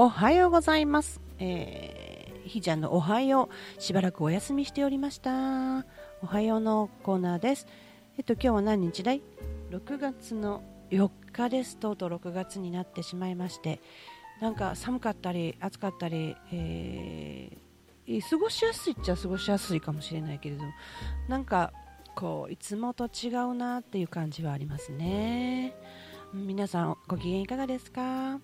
おはようございます。えー、ひーちゃんのおはよう。しばらくお休みしておりました。おはようのコーナーです。えっと、今日は何日だい ?6 月の4日です。とうとう6月になってしまいまして、なんか寒かったり、暑かったり、えー、過ごしやすいっちゃ過ごしやすいかもしれないけれど、なんか、こう、いつもと違うなっていう感じはありますね。皆さん、ご機嫌いかがですか？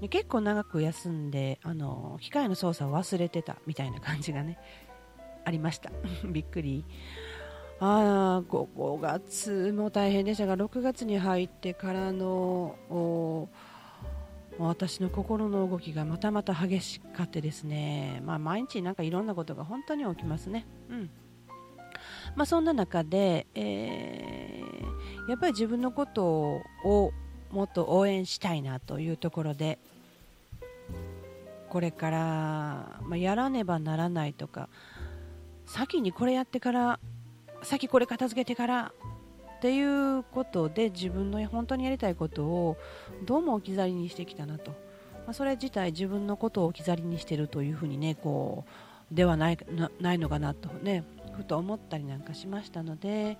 で結構長く休んであの機械の操作を忘れてたみたいな感じがね ありました。びっくり。ああ5月も大変でしたが6月に入ってからの私の心の動きがまたまた激しかってですね、まあ、毎日なんかいろんなことが本当に起きますね。うん。まあ、そんな中で、えー、やっぱり自分のことをもっと応援したいなというところでこれから、まあ、やらねばならないとか先にこれやってから先これ片付けてからっていうことで自分の本当にやりたいことをどうも置き去りにしてきたなと、まあ、それ自体自分のことを置き去りにしてるというふうにねこうではないないのかなとねふと思ったりなんかしましたので、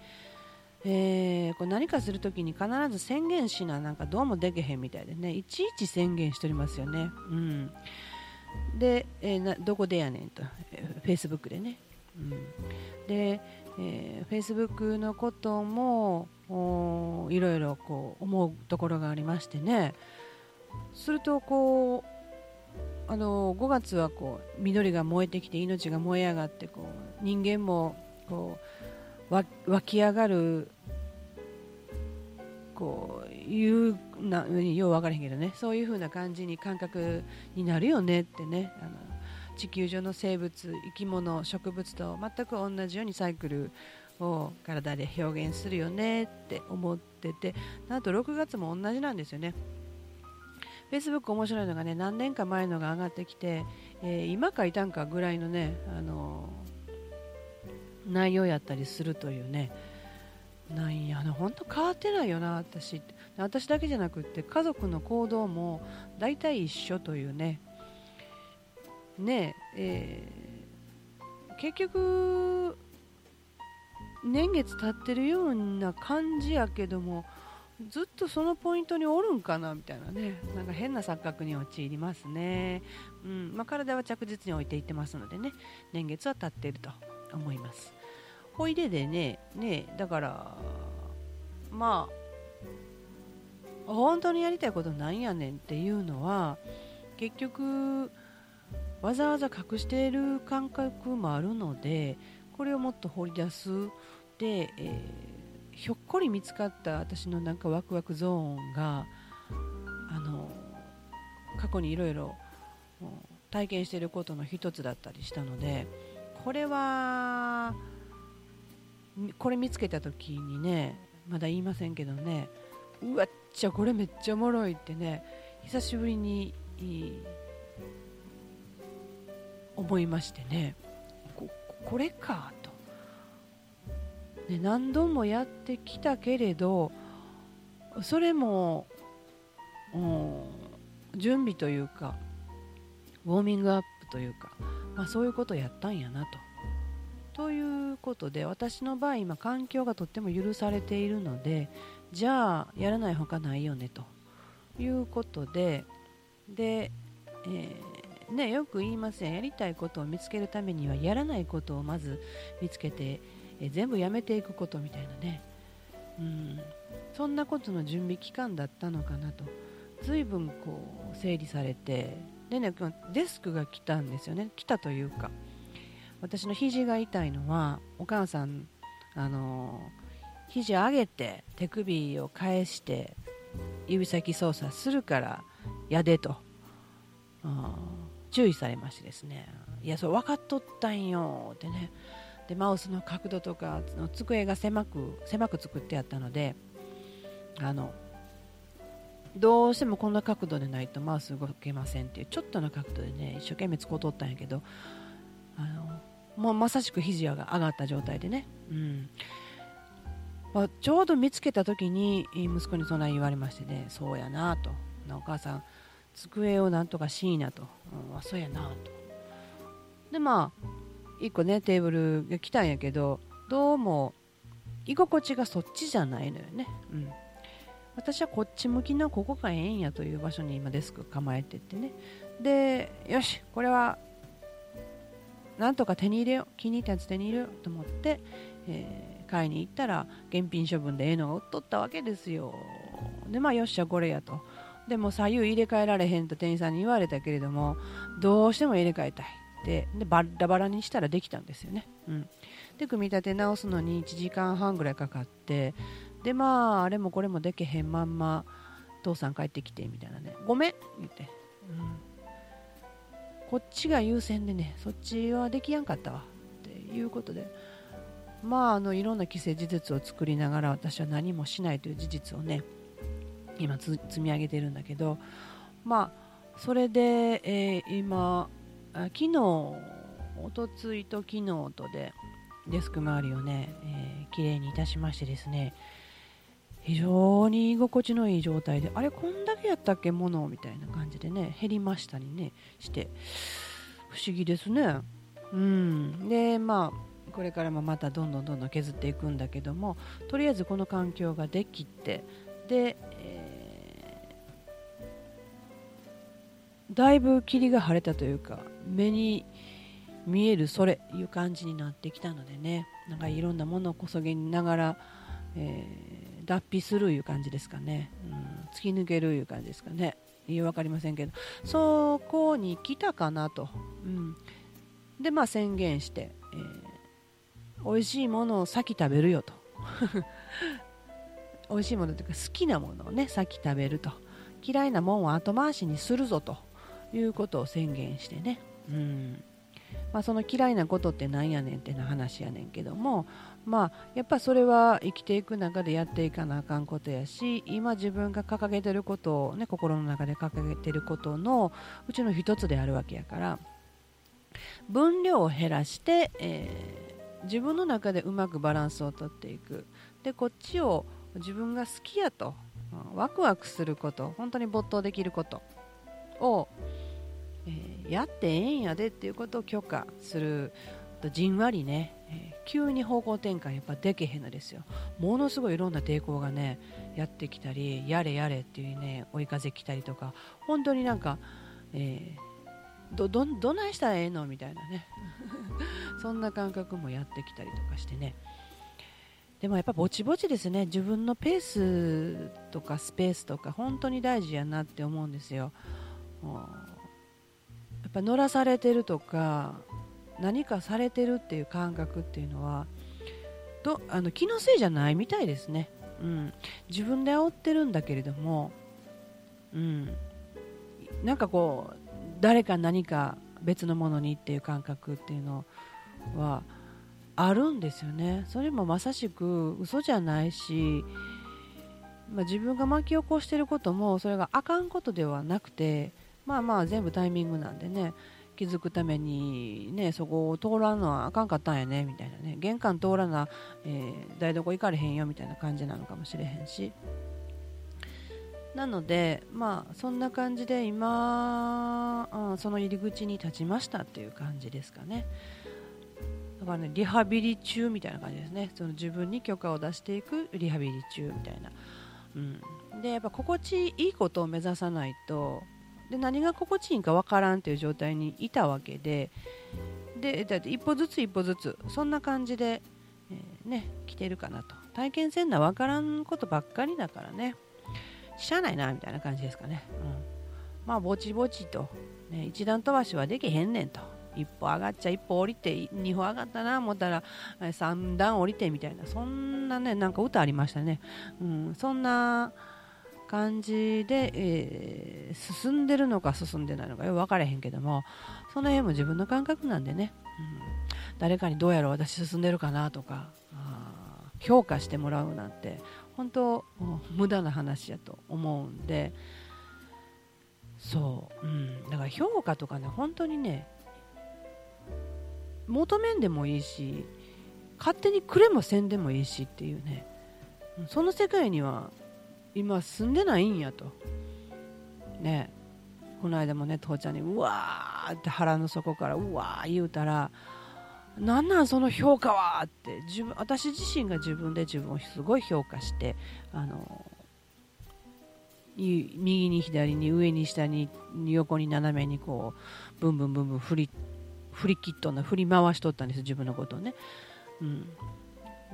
えー、こう何かするときに必ず宣言しななんかどうもでけへんみたいでね。いちいち宣言しておりますよね。うん。で、えー、どこでやねんと、え、フェイスブックでね。うん、で、え、フェイスブックのこともいろいろこう思うところがありましてね。するとこうあの5月はこう緑が燃えてきて命が燃え上がってこう人間もこう湧き上がるこういうなよう分からへんけどね。そういう風な感じに感覚になるよねってね。あの地球上の生物生き物植物と全く同じようにサイクルを体で表現するよねって思ってて。なんと6月も同じなんですよね。Facebook 面白いのがね何年か前のが上がってきて、えー、今書いたんかぐらいのね、あのー、内容やったりするというね。なんや本当変わってないよな私。私だけじゃなくって家族の行動も大体一緒というね。ねえー、結局年月経ってるような感じやけどもずっとそのポイントにおるんかなみたいなね。なんか変な錯覚に陥りますね、うんまあ、体は着実に置いていってますのでね。年月は経っていると。思います。ほいででねねだからまあ本当にやりたいことなんやねんっていうのは結局わざわざ隠している感覚もあるのでこれをもっと掘り出す。で、えー、ひょっこり見つかった私のなんかワクワクゾーンがあの過去にいろいろ体験していることの一つだったりしたのでこれはこれ見つけた時にねまだ言いませんけどねうわっちゃこれめっちゃおもろいってね久しぶりに思いましてねここれかと、ね、何度もやってきたけれどそれも、うん、準備というかウォーミングアップというか、まあ、そういうことをやったんやなと。ということで私の場合今環境がとっても許されているのでじゃあやらないほかないよねと。いうことでで、えー、ね、よく言いません。やりたいことを見つけるためにはやらないことをまず見つけて、えー、全部やめていくことみたいなね、うん、そんなことの準備期間だったのかなと。随分こう整理されてでねデスクが来たんですよね。来たというか。私の肘が痛いのはお母さんあの肘上げて手首を返して指先操作するからやでと。注意されましてですね。いやそれ分かっとったんよ。ってね。でマウスの角度とかの机が狭く狭く作ってあったのであのどうしてもこんな角度でないとマウス動けませんっていうちょっとの角度でね一生懸命使うとったんやけどあのもうまさしく肘が上がった状態でね、うん。まあ、ちょうど見つけた時に息子にそんな言われましてねそうやなと。お母さん机をなんとかしいなと、うん、あそうやなと。でまあ1個ねテーブルが来たんやけどどうも居心地がそっちじゃないのよね、うん、私はこっち向きのここがええんやという場所に今デスク構えてってね。でよしこれはなんとか手に入れよう気に入ったやつ手に入れようと思って、えー、買いに行ったら現品処分でええのが売っとったわけですよ。でまあよっしゃこれやと。でも左右入れ替えられへんと店員さんに言われたけれどもどうしても入れ替えたい。ででバラバラにしたらできたんですよね、うん、で組み立て直すのに1時間半ぐらいかかってでまああれもこれもでけへんまんま父さん帰ってきてみたいなね。ごめん言って、うん、こっちが優先でねそっちはできやんかったわ。っていうことで。まああのいろんな既成事実を作りながら私は何もしないという事実をね今積み上げてるんだけど。まあそれで、えー、今昨日おとついと昨日とでデスク周りをね、えー、綺麗にいたしましてですね非常に居心地のいい状態であれこんだけやったっけものみたいな感じでね減りましたりねして。不思議ですね。うん。でまあこれからもまたどんどんどんどん削っていくんだけどもとりあえずこの環境ができてで、えー、だいぶ霧が晴れたというか目に見えるそれいう感じになってきたのでね。なんかいろんなものをこそげながら、えー、脱皮するいう感じですかね、うん、突き抜けるいう感じですかね。い分かりませんけど。そこに来たかなと、うん、でまあ宣言して、えー、美味しいものを先食べるよと。美味しいものというか好きなものをね先食べると。嫌いなもんは後回しにするぞということを宣言してね、うん。まあ、その嫌いなことってなんやねんってな話やねんけども、まあ、やっぱそれは生きていく中でやっていかなあかんことやし今自分が掲げてることを、ね、心の中で掲げてることのうちの一つであるわけやから分量を減らして、えー、自分の中でうまくバランスをとっていく。でこっちを自分が好きやとワクワクすること本当に没頭できることを、やってええんやでっていうことを許可するとじんわりね、えー、急に方向転換やっぱできへんのですよ。ものすごいいろんな抵抗がねやってきたりやれやれっていうね追い風来たりとか本当になんか、えー、どどどないしたらええのみたいなね。そんな感覚もやってきたりとかしてね。でもやっぱぼちぼちですね。自分のペースとかスペースとか本当に大事やなって思うんですよぱ乗らされてるとか何かされてるっていう感覚っていうのはどあの気のせいじゃないみたいですね、うん、自分で煽ってるんだけれども、うん、なんかこう誰か何か別のものにっていう感覚っていうのはあるんですよね。それもまさしく嘘じゃないし、まあ、自分が巻き起こしてることもそれがあかんことではなくてまあまあ全部タイミングなんでね気づくためにねそこを通らんのはあかんかったんやねみたいなね。玄関通らな、えー、台所行かれへんよみたいな感じなのかもしれへんし。なのでまあそんな感じで今あその入り口に立ちましたっていう感じですかね。だからねリハビリ中みたいな感じですね。その自分に許可を出していくリハビリ中みたいな、うん、でやっぱ心地いいことを目指さないとで何が心地いいか分からんという状態にいたわけででだって一歩ずつ一歩ずつそんな感じで、えー、ね、来てるかなと。体験せんな分からんことばっかりだからね。しゃあないなみたいな感じですかね、うん、まあぼちぼちと、ね、一段飛ばしはできへんねんと。一歩上がっちゃ一歩降りて二歩上がったな思ったら三段降りてみたいな。そんなねなんか歌ありましたね、うん、そんな感じで、えー、進んでるのか進んでないのかよく分からへんけどもその辺も自分の感覚なんでね、うん、誰かにどうやら私進んでるかなとか評価してもらうなんて本当無駄な話やと思うんでそう、うん、だから評価とかね本当にね求めんでもいいし勝手にくれもせんでもいいしっていうね。その世界には今住んでないんやと。ね。この間もね父ちゃんにうわーって腹の底からうわー言うたらなんなんその評価はって。自分私自身が自分で自分をすごい評価してあの右に左に上に下に横に斜めにこうブンブンブンブン振り振り切っとんな振り回しとったんです自分のことをね、うん、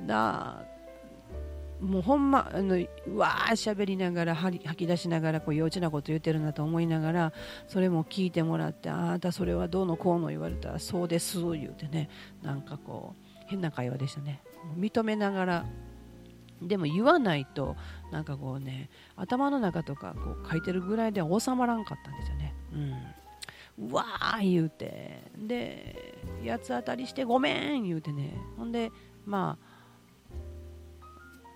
だもうほんまあのうわー喋りながら吐き出しながらこう幼稚なこと言ってるなと思いながらそれも聞いてもらってあなたそれはどうのこうの言われたらそうです言うてねなんかこう変な会話でしたね。認めながらでも言わないとなんかこうね頭の中とかこう書いてるぐらいでは収まらんかったんですよね。うん、うわー言うてで八つ当たりしてごめん言うてね。ほんでまあ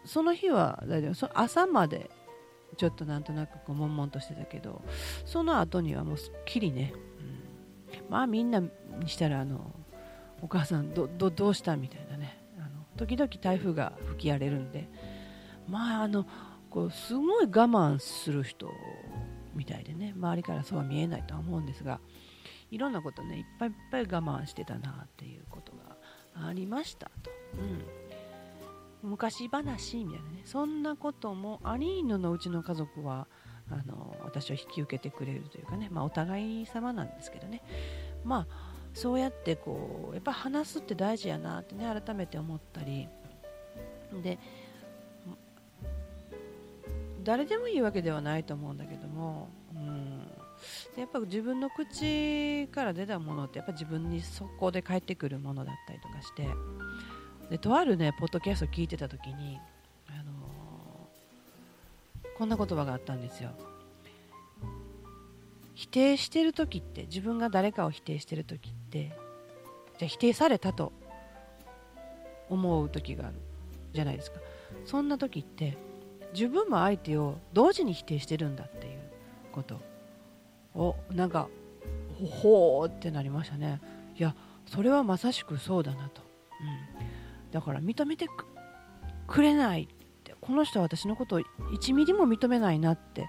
その日は大丈夫。そ朝までちょっとなんとなくこう悶々としてたけどその後にはもうすっきりね、うん、まあみんなにしたらあのお母さんどどどうしたみたいなね。あの時々台風が吹き荒れるんで。まああのこうすごい我慢する人みたいでね。周りからそうは見えないとは思うんですがいろんなことねいっぱいいっぱい我慢してたなっていうことがありましたと。うん。昔話みたいなね。そんなこともアリーヌのうちの家族はあの私を引き受けてくれるというかね、まあ、お互い様なんですけどね。まあそうやってこうやっぱ話すって大事やなってね改めて思ったり。で誰でもいいわけではないと思うんだけども、うん、やっぱ自分の口から出たものってやっぱ自分にそこで返ってくるものだったりとかして。でとあるねポッドキャスト聞いてた時に、あのー、こんな言葉があったんですよ。否定してる時って自分が誰かを否定してる時ってじゃ否定されたと思う時があるじゃないですか。そんな時って自分も相手を同時に否定してるんだっていうこと。をなんかほほーってなりましたね。いやそれはまさしくそうだなと、うん、だから認めてくれないってこの人は私のことを1ミリも認めないなって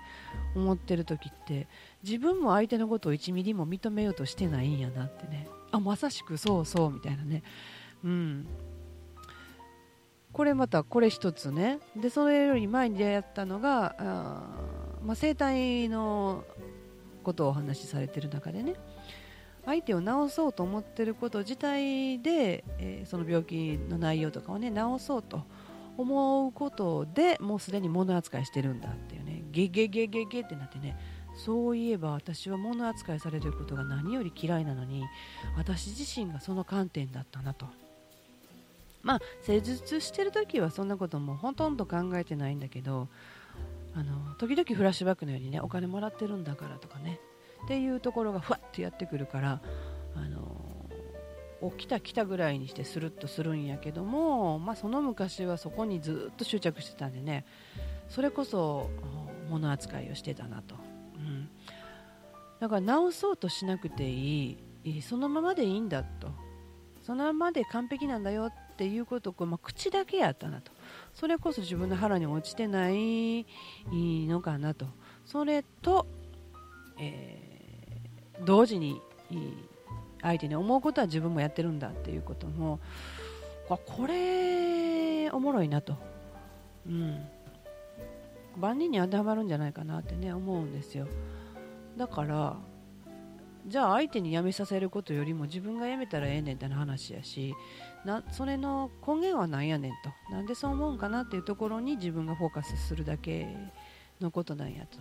思ってる時って自分も相手のことを1ミリも認めようとしてないんやなってね。あまさしくそうそうみたいなね。うん。これまたこれ一つね。でそれより前に出会ったのがあ、まあ、生体のことをお話しされてる中でね。相手を治そうと思ってること自体で、えー、その病気の内容とかをね治そうと思うことでもうすでに物扱いしてるんだっていうね。ゲゲゲゲゲってなってね。そういえば私は物扱いされることが何より嫌いなのに私自身がその観点だったなと。まあ施術してる時はそんなこともほとんど考えてないんだけどあの時々フラッシュバックのようにねお金もらってるんだからとかね。っていうところがふわっとやってくるからあの起きた来たぐらいにしてスルッとするんやけども、まあ、その昔はそこにずっと執着してたんでねそれこそ物扱いをしてたなと、うん、だから直そうとしなくていいそのままでいいんだと。そのままで完璧なんだよっていうことを、まあ、口だけやったなと。それこそ自分の腹に落ちてないのかなと。それと、えー同時に相手に思うことは自分もやってるんだっていうこともこれおもろいなと、うん、万人に当てはまるんじゃないかなってね思うんですよ。だからじゃあ相手に辞めさせることよりも自分が辞めたらええねんって話やしなそれの根源は何やねんと。なんでそう思うんかなっていうところに自分がフォーカスするだけのことなんやと。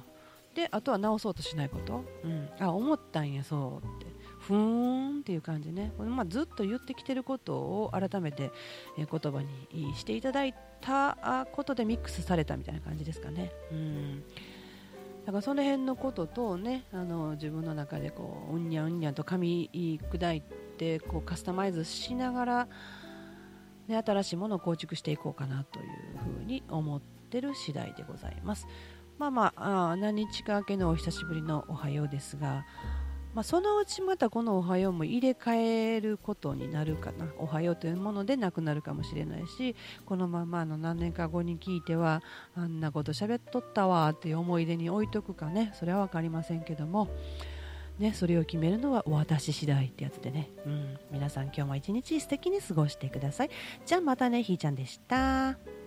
であとは直そうとしないこと、うん、あ思ったんやそうって。ふーんっていう感じね。これ、まあ、ずっと言ってきてることを改めて、えー、言葉にしていただいたことでミックスされたみたいな感じですかね。うん。だからその辺のこととねあの自分の中でこううんにゃうんにゃと噛み砕いてこうカスタマイズしながら、ね、新しいものを構築していこうかなというふうに思ってる次第でございます。まあまあ何日か明けのお久しぶりのおはようですが、まあ、そのうちまたこのおはようも入れ替えることになるかな。おはようというものでなくなるかもしれないしこのままの何年か後に聞いてはあんなこと喋っとったわっていう思い出に置いとくかね。それは分かりませんけども。ね、それを決めるのは私次第ってやつでね、うん、皆さん今日も一日素敵に過ごしてください。じゃあまたねひーちゃんでした。